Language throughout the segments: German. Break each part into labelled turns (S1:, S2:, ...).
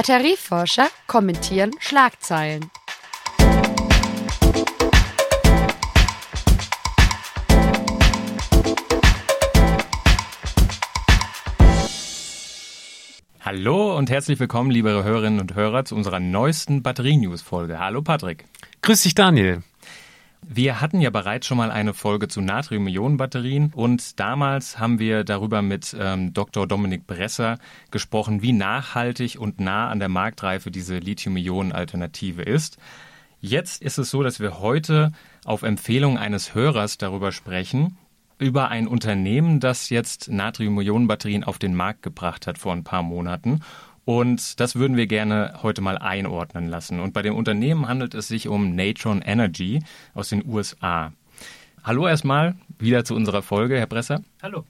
S1: Batterieforscher kommentieren Schlagzeilen.
S2: Hallo und herzlich willkommen, liebe Hörerinnen und Hörer, zu unserer neuesten Batterie-News-Folge. Hallo Patrick.
S3: Grüß dich, Daniel.
S2: Wir hatten ja bereits schon mal eine Folge zu Natrium-Ionen-Batterien und damals haben wir darüber mit ähm, Dr. Dominik Bresser gesprochen, wie nachhaltig und nah an der Marktreife diese Lithium-Ionen-Alternative ist. Jetzt ist es so, dass wir heute auf Empfehlung eines Hörers darüber sprechen, über ein Unternehmen, das jetzt Natrium-Ionen-Batterien auf den Markt gebracht hat vor ein paar Monaten. Und das würden wir gerne heute mal einordnen lassen. Und bei dem Unternehmen handelt es sich um Natron Energy aus den USA. Hallo erstmal, wieder zu unserer Folge, Herr Bresser.
S3: Hallo.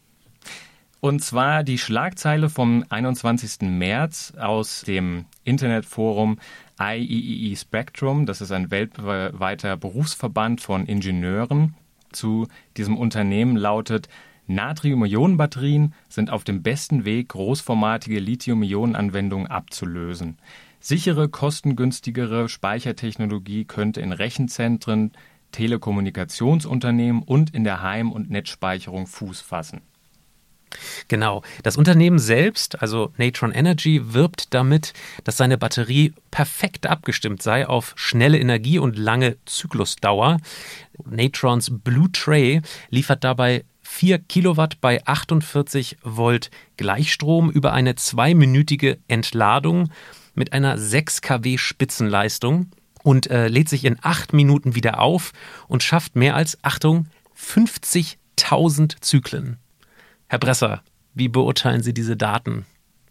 S2: Und zwar die Schlagzeile vom 21. März aus dem Internetforum IEEE e Spectrum. Das ist ein weltweiter Berufsverband von Ingenieuren zu diesem Unternehmen lautet, Natrium-Ionen-Batterien sind auf dem besten Weg, großformatige Lithium-Ionen-Anwendungen abzulösen. Sichere, kostengünstigere Speichertechnologie könnte in Rechenzentren, Telekommunikationsunternehmen und in der Heim- und Netzspeicherung Fuß fassen.
S3: Genau. Das Unternehmen selbst, also Natron Energy, wirbt damit, dass seine Batterie perfekt abgestimmt sei auf schnelle Energie und lange Zyklusdauer. Natrons Blue Tray liefert dabei 4 Kilowatt bei 48 Volt Gleichstrom über eine zweiminütige Entladung mit einer 6 kW Spitzenleistung und äh, lädt sich in 8 Minuten wieder auf und schafft mehr als, Achtung, 50.000 Zyklen. Herr Bresser, wie beurteilen Sie diese Daten?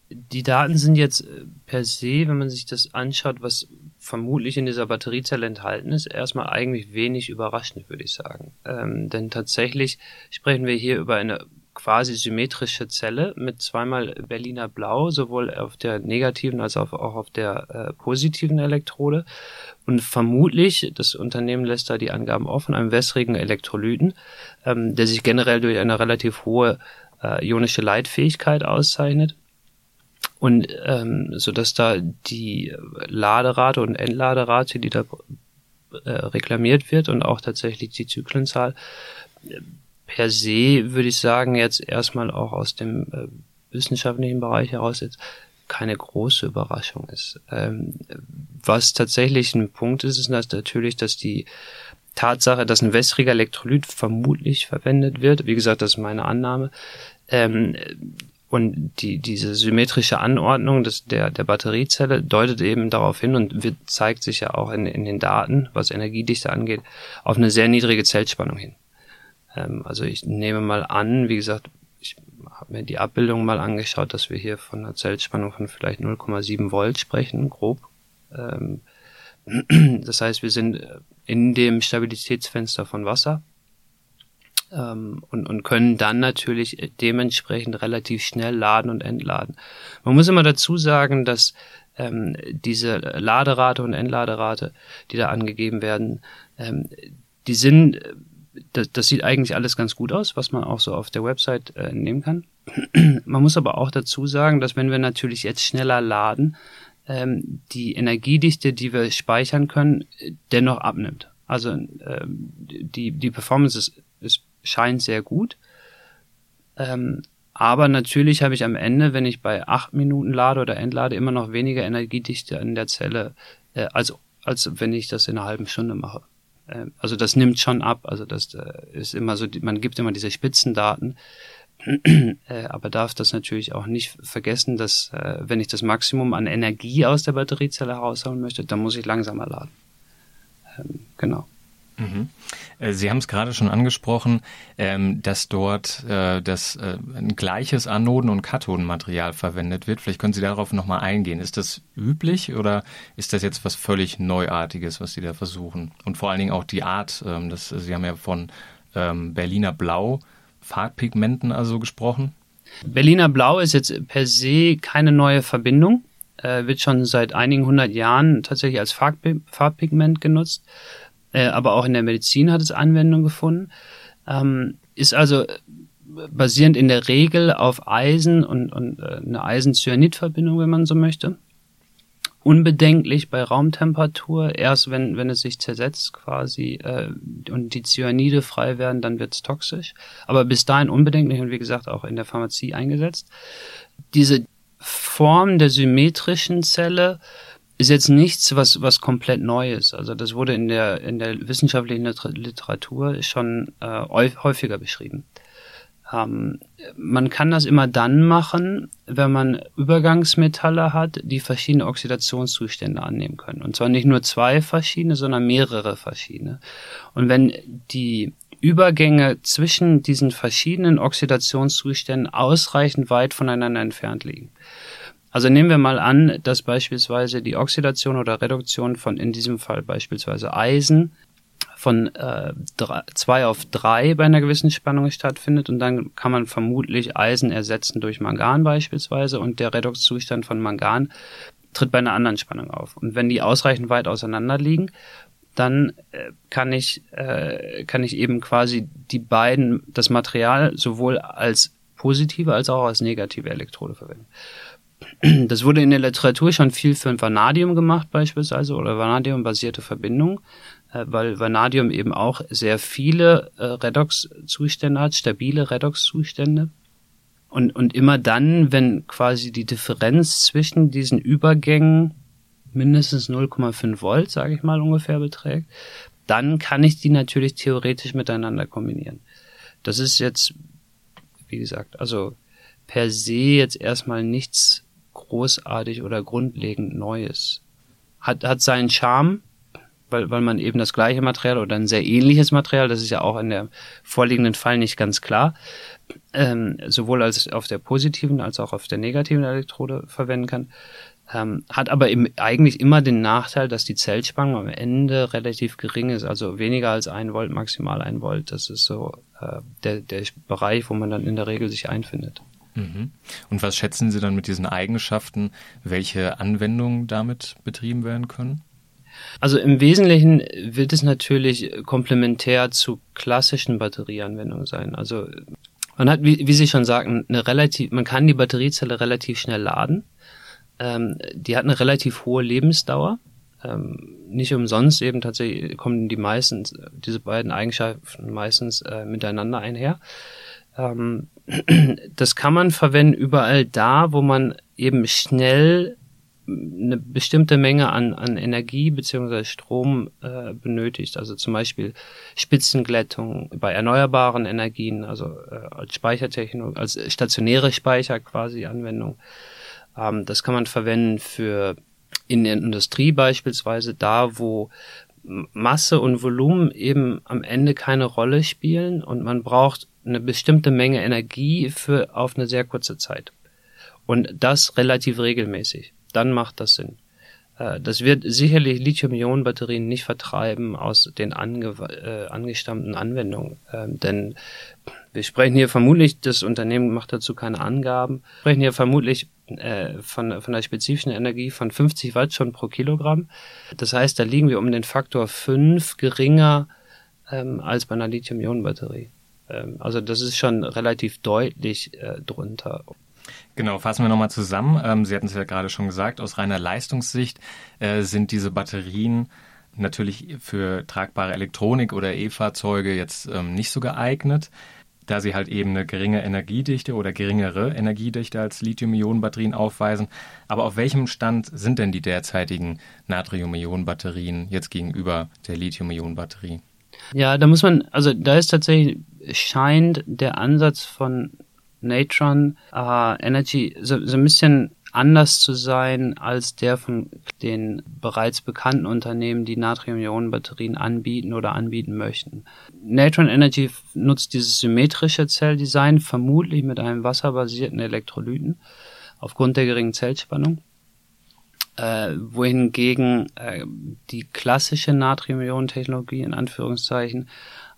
S4: Die Daten sind jetzt äh, per se, wenn man sich das anschaut, was vermutlich in dieser Batteriezelle enthalten ist, erstmal eigentlich wenig überraschend, würde ich sagen. Ähm, denn tatsächlich sprechen wir hier über eine quasi symmetrische Zelle mit zweimal Berliner Blau, sowohl auf der negativen als auch auf der äh, positiven Elektrode. Und vermutlich, das Unternehmen lässt da die Angaben offen, einem wässrigen Elektrolyten, ähm, der sich generell durch eine relativ hohe äh, ionische Leitfähigkeit auszeichnet. Und ähm, so dass da die Laderate und Entladerate, die da äh, reklamiert wird und auch tatsächlich die Zyklenzahl, per se würde ich sagen, jetzt erstmal auch aus dem äh, wissenschaftlichen Bereich heraus jetzt keine große Überraschung ist. Ähm, was tatsächlich ein Punkt ist, ist natürlich, dass die Tatsache, dass ein wässriger Elektrolyt vermutlich verwendet wird, wie gesagt, das ist meine Annahme, ähm, und die, diese symmetrische Anordnung des, der, der Batteriezelle deutet eben darauf hin und wird, zeigt sich ja auch in, in den Daten, was Energiedichte angeht, auf eine sehr niedrige Zellspannung hin. Ähm, also ich nehme mal an, wie gesagt, ich habe mir die Abbildung mal angeschaut, dass wir hier von einer Zellspannung von vielleicht 0,7 Volt sprechen, grob. Ähm, das heißt, wir sind in dem Stabilitätsfenster von Wasser ähm, und, und können dann natürlich dementsprechend relativ schnell laden und entladen. Man muss immer dazu sagen, dass ähm, diese Laderate und Entladerate, die da angegeben werden, ähm, die sind, das, das sieht eigentlich alles ganz gut aus, was man auch so auf der Website äh, nehmen kann. man muss aber auch dazu sagen, dass wenn wir natürlich jetzt schneller laden, ähm, die Energiedichte, die wir speichern können, dennoch abnimmt. Also ähm, die, die Performance ist, scheint sehr gut. Ähm, aber natürlich habe ich am Ende, wenn ich bei acht Minuten lade oder entlade, immer noch weniger Energiedichte in der Zelle, äh, als, als wenn ich das in einer halben Stunde mache. Äh, also das nimmt schon ab. Also das äh, ist immer so, man gibt immer diese Spitzendaten. Äh, aber darf das natürlich auch nicht vergessen, dass äh, wenn ich das Maximum an Energie aus der Batteriezelle herausholen möchte, dann muss ich langsamer laden. Ähm, genau.
S2: Mhm. Äh, Sie haben es gerade schon angesprochen, ähm, dass dort das ein gleiches Anoden- und Kathodenmaterial verwendet wird. Vielleicht können Sie darauf nochmal eingehen. Ist das üblich oder ist das jetzt was völlig Neuartiges, was Sie da versuchen? Und vor allen Dingen auch die Art, ähm, das, Sie haben ja von Berliner Blau Farbpigmenten also gesprochen?
S4: Berliner Blau ist jetzt per se keine neue Verbindung, äh, wird schon seit einigen hundert Jahren tatsächlich als Farbpigment genutzt, äh, aber auch in der Medizin hat es Anwendung gefunden. Ähm, ist also basierend in der Regel auf Eisen und, und äh, eine Eisen-Cyanid-Verbindung, wenn man so möchte. unbedenklich bei Raumtemperatur. Erst wenn, wenn es sich zersetzt quasi äh, und die Cyanide frei werden, dann wird es toxisch. Aber bis dahin unbedenklich und wie gesagt auch in der Pharmazie eingesetzt. Diese Form der symmetrischen Zelle ist jetzt nichts, was, was komplett neu ist. Also das wurde in der, in der wissenschaftlichen Literatur schon äh, häufiger beschrieben. Ähm, man kann das immer dann machen, wenn man Übergangsmetalle hat, die verschiedene Oxidationszustände annehmen können. Und zwar nicht nur zwei verschiedene, sondern mehrere verschiedene. Und wenn die Übergänge zwischen diesen verschiedenen Oxidationszuständen ausreichend weit voneinander entfernt liegen. Also nehmen wir mal an, dass beispielsweise die Oxidation oder Reduktion von in diesem Fall beispielsweise Eisen von äh, zwei auf drei bei einer gewissen Spannung stattfindet und dann kann man vermutlich Eisen ersetzen durch Mangan beispielsweise und der Redoxzustand von Mangan tritt bei einer anderen Spannung auf. Und wenn die ausreichend weit auseinander liegen, dann äh, kann ich äh, kann ich eben quasi die beiden das Material sowohl als positive als auch als negative Elektrode verwenden. Das wurde in der Literatur schon viel für Vanadium gemacht beispielsweise oder Vanadium-basierte Verbindungen. Äh, weil Vanadium eben auch sehr viele äh, Redox-Zustände hat, stabile Redox-Zustände. Und, und immer dann, wenn quasi die Differenz zwischen diesen Übergängen mindestens 0,5 Volt, sage ich mal ungefähr, beträgt, dann kann ich die natürlich theoretisch miteinander kombinieren. Das ist jetzt, wie gesagt, also per se jetzt erstmal nichts großartig oder grundlegend Neues. Hat, hat seinen Charme, weil, weil man eben das gleiche Material oder ein sehr ähnliches Material, das ist ja auch in der vorliegenden Fall nicht ganz klar, ähm, sowohl als auf der positiven als auch auf der negativen Elektrode verwenden kann. Ähm, hat aber im, eigentlich immer den Nachteil, dass die Zellspannung am Ende relativ gering ist, also weniger als ein Volt, maximal ein Volt. Das ist so äh, der, der Bereich, wo man dann in der Regel sich einfindet.
S2: Mhm. Und was schätzen Sie dann mit diesen Eigenschaften, welche Anwendungen damit betrieben werden können?
S4: Also im Wesentlichen wird es natürlich komplementär zu klassischen Batterieanwendungen sein. Also man hat, wie, wie Sie schon sagten, eine relativ, man kann die Batteriezelle relativ schnell laden. Ähm, die hat eine relativ hohe Lebensdauer. Ähm, nicht umsonst eben tatsächlich kommen die meisten, diese beiden Eigenschaften meistens äh, miteinander einher. Ähm, das kann man verwenden überall da, wo man eben schnell eine bestimmte Menge an, an Energie beziehungsweise Strom äh, benötigt. Also zum Beispiel Spitzenglättung bei erneuerbaren Energien, also äh, als Speichertechnik, als stationäre Speicher quasi Anwendung. Ähm, das kann man verwenden für in der Industrie beispielsweise da, wo Masse und Volumen eben am Ende keine Rolle spielen und man braucht eine bestimmte Menge Energie für auf eine sehr kurze Zeit. Und das relativ regelmäßig dann macht das Sinn. Äh, das wird sicherlich Lithium-Ionen-Batterien nicht vertreiben aus den ange äh, angestammten Anwendungen. Ähm, denn wir sprechen hier vermutlich, das Unternehmen macht dazu keine Angaben, wir sprechen hier vermutlich äh, von, von der spezifischen Energie von 50 Watt schon pro Kilogramm. Das heißt, da liegen wir um den Faktor 5 geringer ähm, als bei einer Lithium-Ionen-Batterie. Ähm, also das ist schon relativ deutlich äh, drunter.
S2: Genau, fassen wir nochmal zusammen. Ähm, Sie hatten es ja gerade schon gesagt, aus reiner Leistungssicht äh, sind diese Batterien natürlich für tragbare Elektronik oder E-Fahrzeuge jetzt ähm, nicht so geeignet, da sie halt eben eine geringe Energiedichte oder geringere Energiedichte als Lithium-Ionen-Batterien aufweisen. Aber auf welchem Stand sind denn die derzeitigen Natrium-Ionen-Batterien jetzt gegenüber der Lithium-Ionen-Batterie?
S4: Ja, da muss man, also da ist tatsächlich, scheint der Ansatz von Natron äh, Energy so, so ein bisschen anders zu sein als der von den bereits bekannten Unternehmen, die Natrium-Ionen-Batterien anbieten oder anbieten möchten. Natron Energy nutzt dieses symmetrische Zelldesign vermutlich mit einem wasserbasierten Elektrolyten aufgrund der geringen Zellspannung. Äh, wohingegen äh, die klassische Natrium-Ionen-Technologie in Anführungszeichen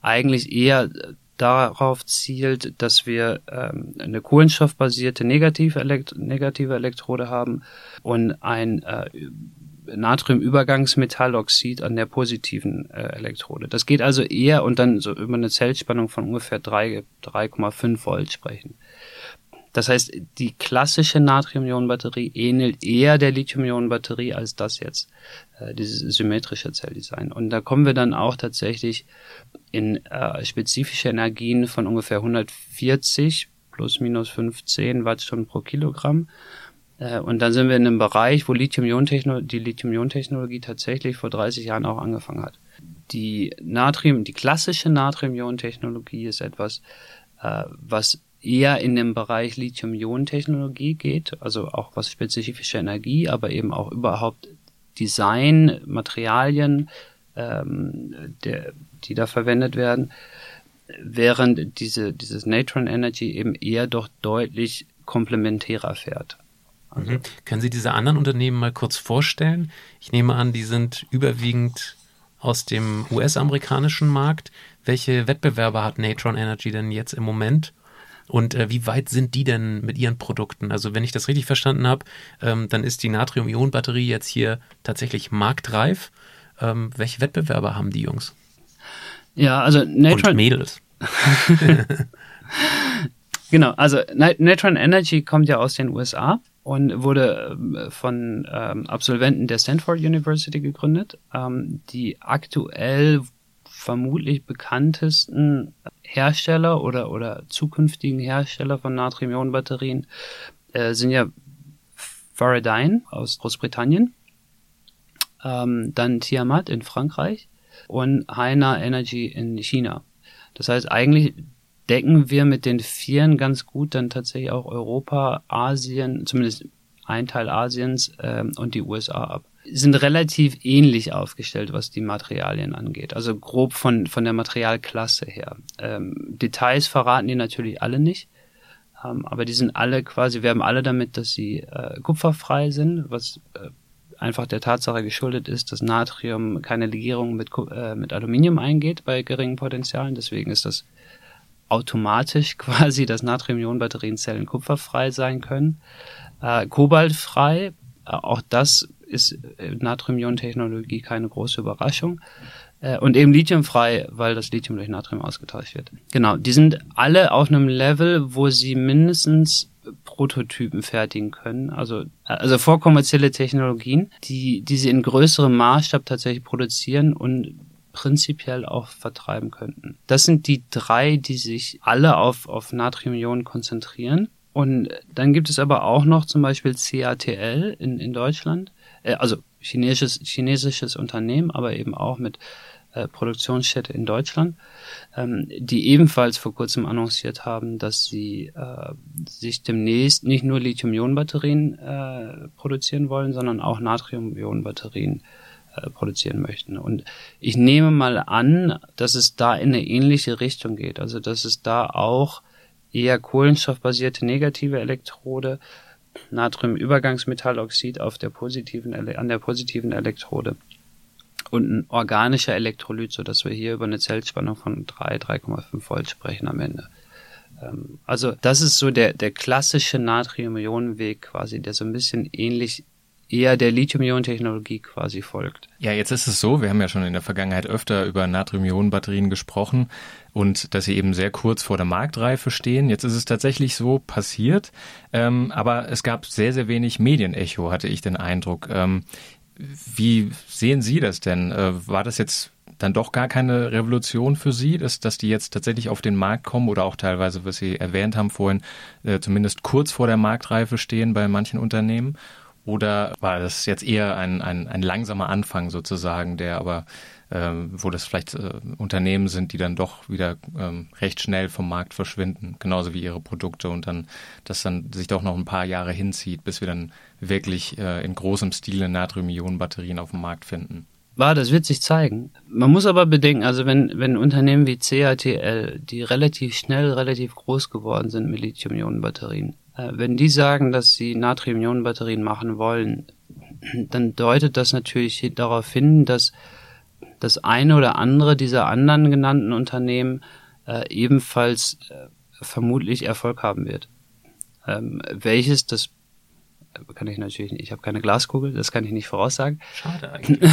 S4: eigentlich eher darauf zielt, dass wir ähm, eine kohlenstoffbasierte negative, Elekt negative Elektrode haben und ein äh, Natriumübergangsmetalloxid an der positiven äh, Elektrode. Das geht also eher und dann so über eine Zellspannung von ungefähr 3,5 Volt sprechen. Das heißt, die klassische Natrium-Ionen-Batterie ähnelt eher der Lithium-Ionen-Batterie als das jetzt, äh, dieses symmetrische Zelldesign. Und da kommen wir dann auch tatsächlich in äh, spezifische Energien von ungefähr 140 plus minus 15 Wattstunden pro Kilogramm. Äh, und dann sind wir in einem Bereich, wo Lithium-Ionen-Technologie, die Lithium-Ionen-Technologie tatsächlich vor 30 Jahren auch angefangen hat. Die Natrium, die klassische Natrium-Ionen-Technologie ist etwas, äh, was eher in den Bereich Lithium-Ionen-Technologie geht, also auch was spezifische Energie, aber eben auch überhaupt Design, Materialien, ähm, der, die da verwendet werden, während diese, dieses Natron Energy eben eher doch deutlich komplementärer fährt.
S3: Also, mhm. Können Sie diese anderen Unternehmen mal kurz vorstellen? Ich nehme an, die sind überwiegend aus dem US-amerikanischen Markt. Welche Wettbewerber hat Natron Energy denn jetzt im Moment? Und äh, wie weit sind die denn mit ihren Produkten? Also wenn ich das richtig verstanden habe, ähm, dann ist die Natrium-Ionen-Batterie jetzt hier tatsächlich marktreif. Ähm, welche Wettbewerber haben die Jungs?
S4: Ja, also
S3: Natron Und Mädels.
S4: genau, also Natron Energy kommt ja aus den USA und wurde ähm, von ähm, Absolventen der Stanford University gegründet, ähm, die aktuell vermutlich bekanntesten Hersteller oder, oder zukünftigen Hersteller von Natrium-Ionen-Batterien äh, sind ja Varadyne aus Großbritannien, ähm, dann Tiamat in Frankreich und Haina Energy in China. Das heißt, eigentlich decken wir mit den Vieren ganz gut dann tatsächlich auch Europa, Asien, zumindest ein Teil Asiens ähm, und die USA ab sind relativ ähnlich aufgestellt, was die Materialien angeht. Also grob von, von der Materialklasse her. Ähm, Details verraten die natürlich alle nicht. Ähm, aber die sind alle quasi, wir haben alle damit, dass sie äh, kupferfrei sind, was äh, einfach der Tatsache geschuldet ist, dass Natrium keine Legierung mit, äh, mit Aluminium eingeht bei geringen Potenzialen. Deswegen ist das automatisch quasi, dass Natrium-Ionen-Batterienzellen kupferfrei sein können. Äh, kobaltfrei, äh, auch das ist äh, Natrium-Ionen-Technologie keine große Überraschung. Äh, und eben lithiumfrei, weil das Lithium durch Natrium ausgetauscht wird. Genau, die sind alle auf einem Level, wo sie mindestens Prototypen fertigen können, also, also vorkommerzielle Technologien, die, die sie in größerem Maßstab tatsächlich produzieren und prinzipiell auch vertreiben könnten. Das sind die drei, die sich alle auf, auf Natrium-Ionen konzentrieren. Und dann gibt es aber auch noch zum Beispiel CATL in, in Deutschland, äh, also chinesisches, chinesisches Unternehmen, aber eben auch mit äh, Produktionsstätte in Deutschland, ähm, die ebenfalls vor kurzem annonciert haben, dass sie äh, sich demnächst nicht nur Lithium-Ionen-Batterien äh, produzieren wollen, sondern auch Natrium-Ionen-Batterien äh, produzieren möchten. Und ich nehme mal an, dass es da in eine ähnliche Richtung geht. Also dass es da auch eher kohlenstoffbasierte negative Elektrode Natriumübergangsmetalloxid auf der positiven, an der positiven Elektrode und ein organischer Elektrolyt, so dass wir hier über eine Zellspannung von 3, 3,5 Volt sprechen am Ende. Ähm, also das ist so der, der klassische Natrium-Ionen-Weg quasi, der so ein bisschen ähnlich eher der Lithium-Ionen-Technologie quasi folgt.
S2: Ja, jetzt ist es so, wir haben ja schon in der Vergangenheit öfter über Natrium-Ionen-Batterien gesprochen und dass sie eben sehr kurz vor der Marktreife stehen. Jetzt ist es tatsächlich so passiert, ähm, aber es gab sehr, sehr wenig Medienecho, hatte ich den Eindruck. Ähm, wie sehen Sie das denn? Äh, war das jetzt dann doch gar keine Revolution für Sie, dass, dass die jetzt tatsächlich auf den Markt kommen oder auch teilweise, was Sie erwähnt haben vorhin, äh, zumindest kurz vor der Marktreife stehen bei manchen Unternehmen? Oder war das jetzt eher ein, ein, ein langsamer Anfang sozusagen, der aber, ähm, wo das vielleicht äh, Unternehmen sind, die dann doch wieder ähm, recht schnell vom Markt verschwinden, genauso wie ihre Produkte und dann, das dann sich doch noch ein paar Jahre hinzieht, bis wir dann wirklich äh, in großem Stile Natrium-Ionen-Batterien auf dem Markt finden?
S4: War, das wird sich zeigen. Man muss aber bedenken, also wenn, wenn Unternehmen wie CATL, die relativ schnell, relativ groß geworden sind mit Lithium-Ionen-Batterien, wenn die sagen, dass sie Natrium-Ionen-Batterien machen wollen, dann deutet das natürlich darauf hin, dass das eine oder andere dieser anderen genannten Unternehmen äh, ebenfalls äh, vermutlich Erfolg haben wird. Ähm, welches, das kann ich natürlich nicht, ich habe keine Glaskugel, das kann ich nicht voraussagen.
S3: Schade eigentlich.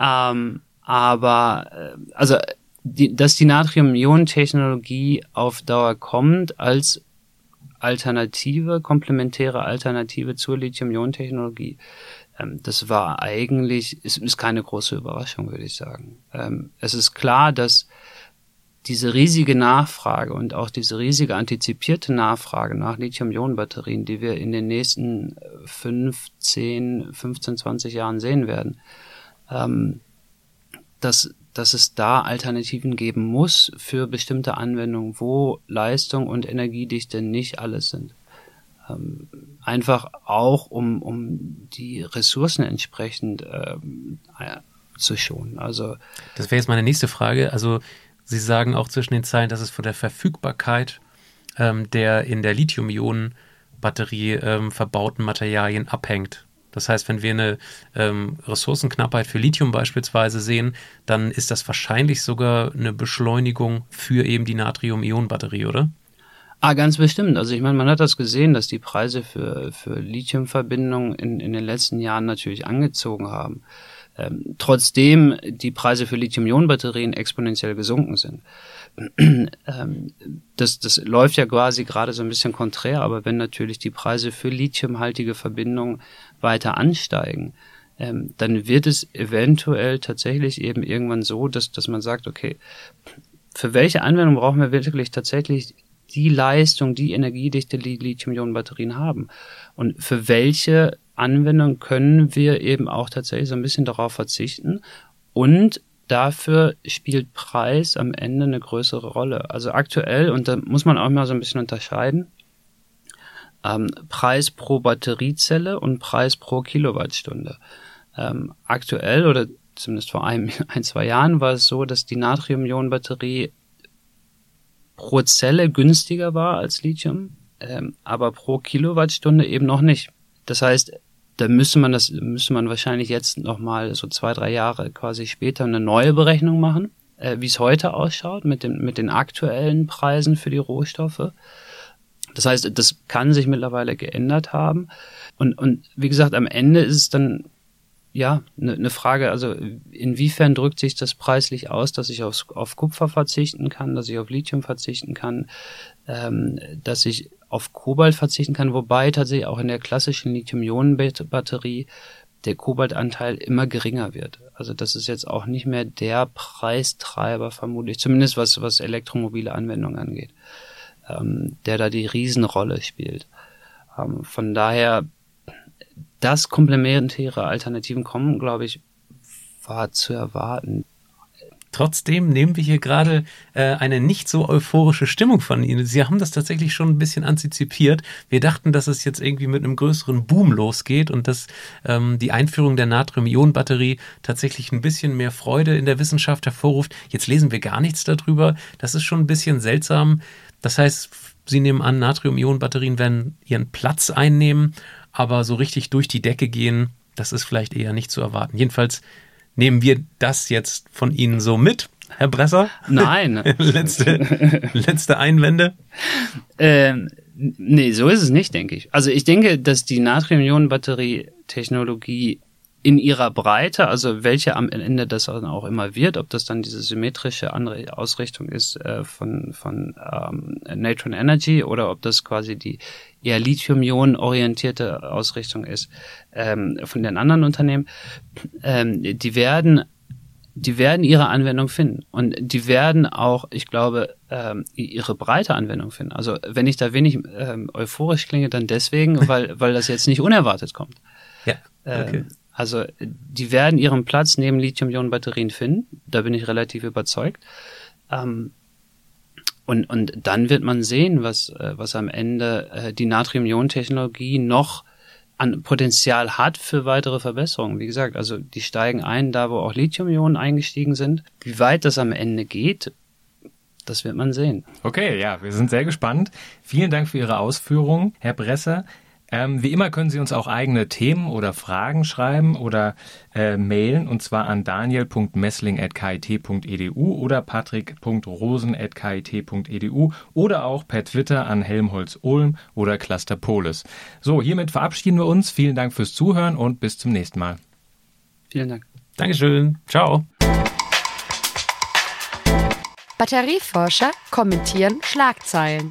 S4: ähm, aber äh, also die, dass die Natrium-Ionen-Technologie auf Dauer kommt als Alternative, komplementäre Alternative zur Lithium-Ionen-Technologie. Ähm, das war eigentlich, es ist keine große Überraschung, würde ich sagen. Ähm, es ist klar, dass diese riesige Nachfrage und auch diese riesige antizipierte Nachfrage nach Lithium-Ionen-Batterien, die wir in den nächsten 5, 10, 15, 20 Jahren sehen werden, ähm, dass, dass es da Alternativen geben muss für bestimmte Anwendungen, wo Leistung und Energiedichte nicht alles sind. Ähm, einfach auch, um, um die Ressourcen entsprechend ähm, zu schonen. Also
S3: das wäre jetzt meine nächste Frage. Also Sie sagen auch zwischen den Zeilen, dass es von der Verfügbarkeit ähm, der in der Lithium-Ionen-Batterie ähm, verbauten Materialien abhängt. Das heißt, wenn wir eine ähm, Ressourcenknappheit für Lithium beispielsweise sehen, dann ist das wahrscheinlich sogar eine Beschleunigung für eben die Natrium-Ionen-Batterie, oder?
S4: Ah, ganz bestimmt. Also ich meine, man hat das gesehen, dass die Preise für, für Lithiumverbindungen in, in den letzten Jahren natürlich angezogen haben. Ähm, trotzdem die Preise für Lithium-Ionen-Batterien exponentiell gesunken sind. ähm, das, das läuft ja quasi gerade so ein bisschen konträr, aber wenn natürlich die Preise für lithiumhaltige Verbindungen weiter ansteigen, ähm, dann wird es eventuell tatsächlich eben irgendwann so, dass, dass man sagt, okay, für welche Anwendung brauchen wir wirklich tatsächlich die Leistung, die Energiedichte, die Lithium-Ionen-Batterien haben? Und für welche Anwendung können wir eben auch tatsächlich so ein bisschen darauf verzichten und dafür spielt Preis am Ende eine größere Rolle. Also aktuell, und da muss man auch mal so ein bisschen unterscheiden, ähm, Preis pro Batteriezelle und Preis pro Kilowattstunde. Ähm, aktuell oder zumindest vor einem, ein, zwei Jahren war es so, dass die Natrium-Ionen-Batterie pro Zelle günstiger war als Lithium, ähm, aber pro Kilowattstunde eben noch nicht. Das heißt, da müsste man das, müsste man wahrscheinlich jetzt nochmal so zwei, drei Jahre quasi später eine neue Berechnung machen, äh, wie es heute ausschaut mit, dem, mit den aktuellen Preisen für die Rohstoffe. Das heißt, das kann sich mittlerweile geändert haben. Und, und wie gesagt, am Ende ist es dann ja eine ne Frage, also inwiefern drückt sich das preislich aus, dass ich auf, auf Kupfer verzichten kann, dass ich auf Lithium verzichten kann, ähm, dass ich auf Kobalt verzichten kann, wobei tatsächlich auch in der klassischen Lithium-Ionen-Batterie der Kobaltanteil immer geringer wird. Also das ist jetzt auch nicht mehr der Preistreiber vermutlich, zumindest was, was elektromobile Anwendungen angeht, ähm, der da die Riesenrolle spielt. Ähm, von daher, dass komplementäre Alternativen kommen, glaube ich, war zu erwarten.
S3: Trotzdem nehmen wir hier gerade äh, eine nicht so euphorische Stimmung von Ihnen. Sie haben das tatsächlich schon ein bisschen antizipiert. Wir dachten, dass es jetzt irgendwie mit einem größeren Boom losgeht und dass ähm, die Einführung der Natrium-Ionen-Batterie tatsächlich ein bisschen mehr Freude in der Wissenschaft hervorruft. Jetzt lesen wir gar nichts darüber. Das ist schon ein bisschen seltsam. Das heißt, Sie nehmen an, Natrium-Ionen-Batterien werden ihren Platz einnehmen, aber so richtig durch die Decke gehen, das ist vielleicht eher nicht zu erwarten. Jedenfalls Nehmen wir das jetzt von Ihnen so mit, Herr Bresser?
S4: Nein.
S3: letzte, letzte Einwände?
S4: Ähm, nee, so ist es nicht, denke ich. Also ich denke, dass die Natrium-Ionen-Batterie-Technologie in ihrer Breite, also welche am Ende das auch immer wird, ob das dann diese symmetrische andere Ausrichtung ist äh, von, von ähm, Natron Energy oder ob das quasi die eher Lithium-Ionen-orientierte Ausrichtung ist ähm, von den anderen Unternehmen, ähm, die werden die werden ihre Anwendung finden und die werden auch, ich glaube, ähm, ihre breite Anwendung finden. Also wenn ich da wenig ähm, euphorisch klinge, dann deswegen, weil weil das jetzt nicht unerwartet kommt.
S3: Ja. Okay.
S4: Ähm, also die werden ihren Platz neben Lithium-Ionen-Batterien finden. Da bin ich relativ überzeugt. Ähm, und, und dann wird man sehen, was, äh, was am Ende äh, die Natrium-Ionen-Technologie noch an Potenzial hat für weitere Verbesserungen. Wie gesagt, also die steigen ein, da wo auch Lithium-Ionen eingestiegen sind. Wie weit das am Ende geht, das wird man sehen.
S2: Okay, ja, wir sind sehr gespannt. Vielen Dank für Ihre Ausführungen, Herr Bresser. Ähm, wie immer können Sie uns auch eigene Themen oder Fragen schreiben oder äh, mailen und zwar an daniel.messling.kit.edu oder patrick.rosen.kit.edu oder auch per Twitter an Helmholtz-Ulm oder Cluster Polis. So, hiermit verabschieden wir uns. Vielen Dank fürs Zuhören und bis zum nächsten Mal.
S4: Vielen Dank.
S3: Dankeschön. Ciao.
S1: Batterieforscher kommentieren Schlagzeilen.